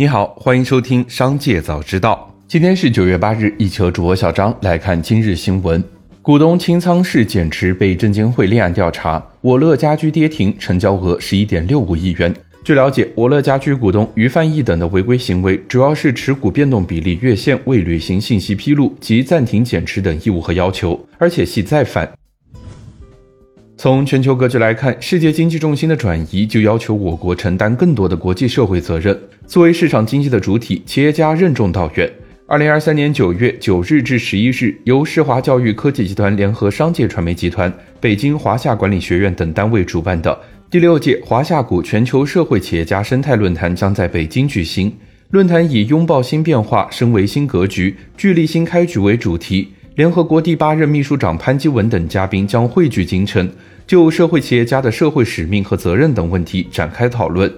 你好，欢迎收听《商界早知道》。今天是九月八日，一起和主播小张来看今日新闻。股东清仓式减持被证监会立案调查，我乐家居跌停，成交额十一点六五亿元。据了解，我乐家居股东于范义等的违规行为，主要是持股变动比例越线，未履行信息披露及暂停减持等义务和要求，而且系再犯。从全球格局来看，世界经济重心的转移就要求我国承担更多的国际社会责任。作为市场经济的主体，企业家任重道远。二零二三年九月九日至十一日，由世华教育科技集团联合商界传媒集团、北京华夏管理学院等单位主办的第六届华夏谷全球社会企业家生态论坛将在北京举行。论坛以“拥抱新变化，升为新格局，聚力新开局”为主题。联合国第八任秘书长潘基文等嘉宾将汇聚京城。就社会企业家的社会使命和责任等问题展开讨论。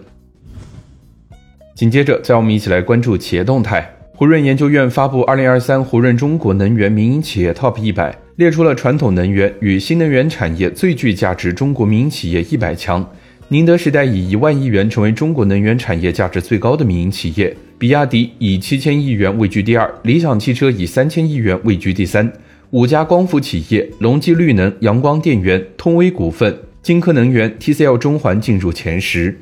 紧接着，再我们一起来关注企业动态。胡润研究院发布《二零二三胡润中国能源民营企业 TOP 一百》，列出了传统能源与新能源产业最具价值中国民营企业一百强。宁德时代以一万亿元成为中国能源产业价值最高的民营企业，比亚迪以七千亿元位居第二，理想汽车以三千亿元位居第三。五家光伏企业：隆基绿能、阳光电源、通威股份、金科能源、TCL 中环进入前十。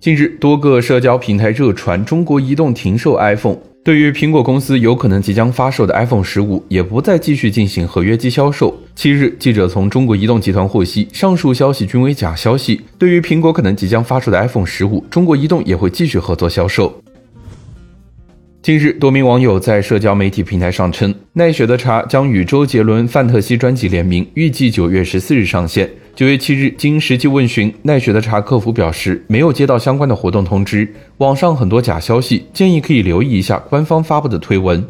近日，多个社交平台热传中国移动停售 iPhone，对于苹果公司有可能即将发售的 iPhone 十五，也不再继续进行合约机销售。七日，记者从中国移动集团获悉，上述消息均为假消息。对于苹果可能即将发售的 iPhone 十五，中国移动也会继续合作销售。近日，多名网友在社交媒体平台上称，奈雪的茶将与周杰伦《范特西》专辑联名，预计九月十四日上线。九月七日，经实际问询，奈雪的茶客服表示没有接到相关的活动通知，网上很多假消息，建议可以留意一下官方发布的推文。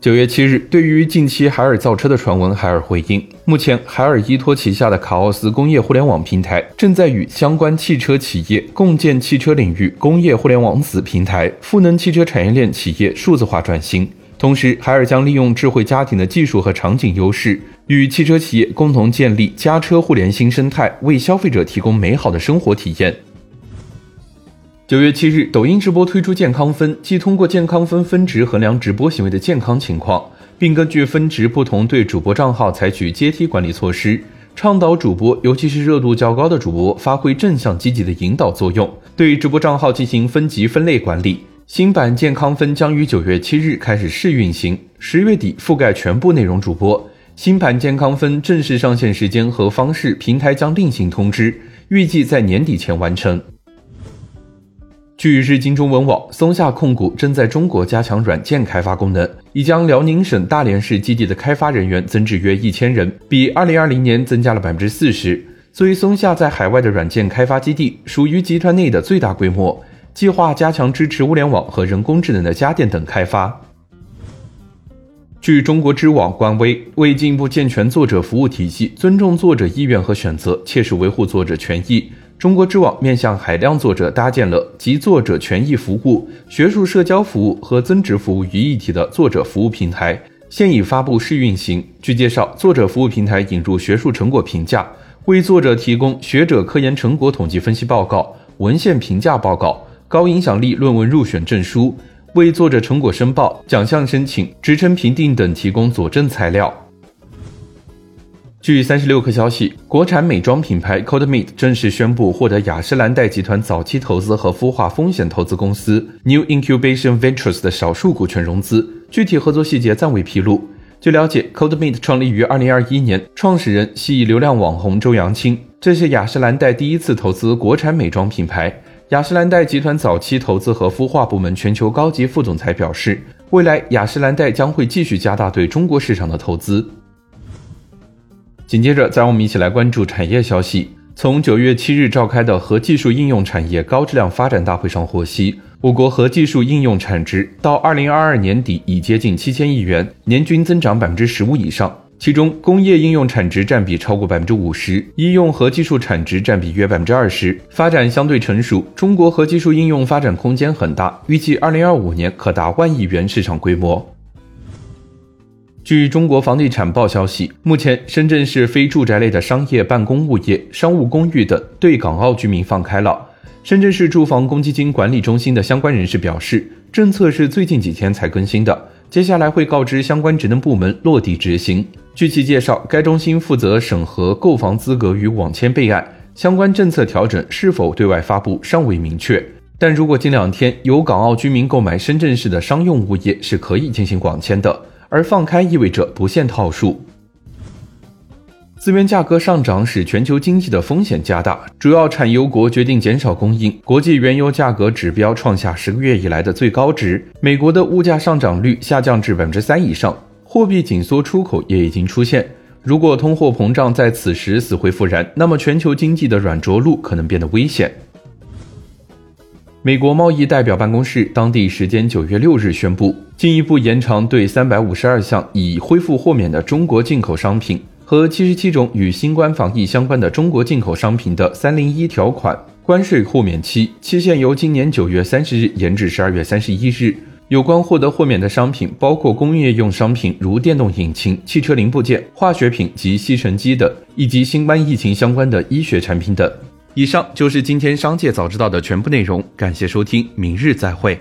九月七日，对于近期海尔造车的传闻，海尔回应：目前，海尔依托旗下的卡奥斯工业互联网平台，正在与相关汽车企业共建汽车领域工业互联网子平台，赋能汽车产业链企业数字化转型。同时，海尔将利用智慧家庭的技术和场景优势，与汽车企业共同建立家车互联新生态，为消费者提供美好的生活体验。九月七日，抖音直播推出健康分，即通过健康分分值衡量直播行为的健康情况，并根据分值不同对主播账号采取阶梯管理措施，倡导主播，尤其是热度较高的主播，发挥正向积极的引导作用，对直播账号进行分级分类管理。新版健康分将于九月七日开始试运行，十月底覆盖全部内容主播。新版健康分正式上线时间和方式，平台将另行通知，预计在年底前完成。据日经中文网，松下控股正在中国加强软件开发功能，已将辽宁省大连市基地的开发人员增至约一千人，比二零二零年增加了百分之四十。作为松下在海外的软件开发基地，属于集团内的最大规模，计划加强支持物联网和人工智能的家电等开发。据中国知网官微，为进一步健全作者服务体系，尊重作者意愿和选择，切实维护作者权益。中国知网面向海量作者搭建了集作者权益服务、学术社交服务和增值服务于一体的作者服务平台，现已发布试运行。据介绍，作者服务平台引入学术成果评价，为作者提供学者科研成果统计分析报告、文献评价报告、高影响力论文入选证书，为作者成果申报、奖项申请、职称评定等提供佐证材料。据三十六氪消息，国产美妆品牌 CodeMeet 正式宣布获得雅诗兰黛集团早期投资和孵化风险投资公司 New Incubation Ventures 的少数股权融资，具体合作细节暂未披露。据了解，CodeMeet 创立于二零二一年，创始人系流量网红周扬青，这是雅诗兰黛第一次投资国产美妆品牌。雅诗兰黛集团早期投资和孵化部门全球高级副总裁表示，未来雅诗兰黛将会继续加大对中国市场的投资。紧接着，再让我们一起来关注产业消息。从九月七日召开的核技术应用产业高质量发展大会上获悉，我国核技术应用产值到二零二二年底已接近七千亿元，年均增长百分之十五以上。其中，工业应用产值占比超过百分之五十，医用核技术产值占比约百分之二十，发展相对成熟。中国核技术应用发展空间很大，预计二零二五年可达万亿元市场规模。据中国房地产报消息，目前深圳市非住宅类的商业办公物业、商务公寓等对港澳居民放开了。深圳市住房公积金管理中心的相关人士表示，政策是最近几天才更新的，接下来会告知相关职能部门落地执行。据其介绍，该中心负责审核购房资格与网签备案，相关政策调整是否对外发布尚未明确。但如果近两天有港澳居民购买深圳市的商用物业，是可以进行网签的。而放开意味着不限套数。资源价格上涨使全球经济的风险加大，主要产油国决定减少供应，国际原油价格指标创下十个月以来的最高值。美国的物价上涨率下降至百分之三以上，货币紧缩出口也已经出现。如果通货膨胀在此时死灰复燃，那么全球经济的软着陆可能变得危险。美国贸易代表办公室当地时间九月六日宣布，进一步延长对三百五十二项已恢复豁免的中国进口商品和七十七种与新冠防疫相关的中国进口商品的三零一条款关税豁免期，期限由今年九月三十日延至十二月三十一日。有关获得豁免的商品包括工业用商品，如电动引擎、汽车零部件、化学品及吸尘机等，以及新冠疫情相关的医学产品等。以上就是今天商界早知道的全部内容，感谢收听，明日再会。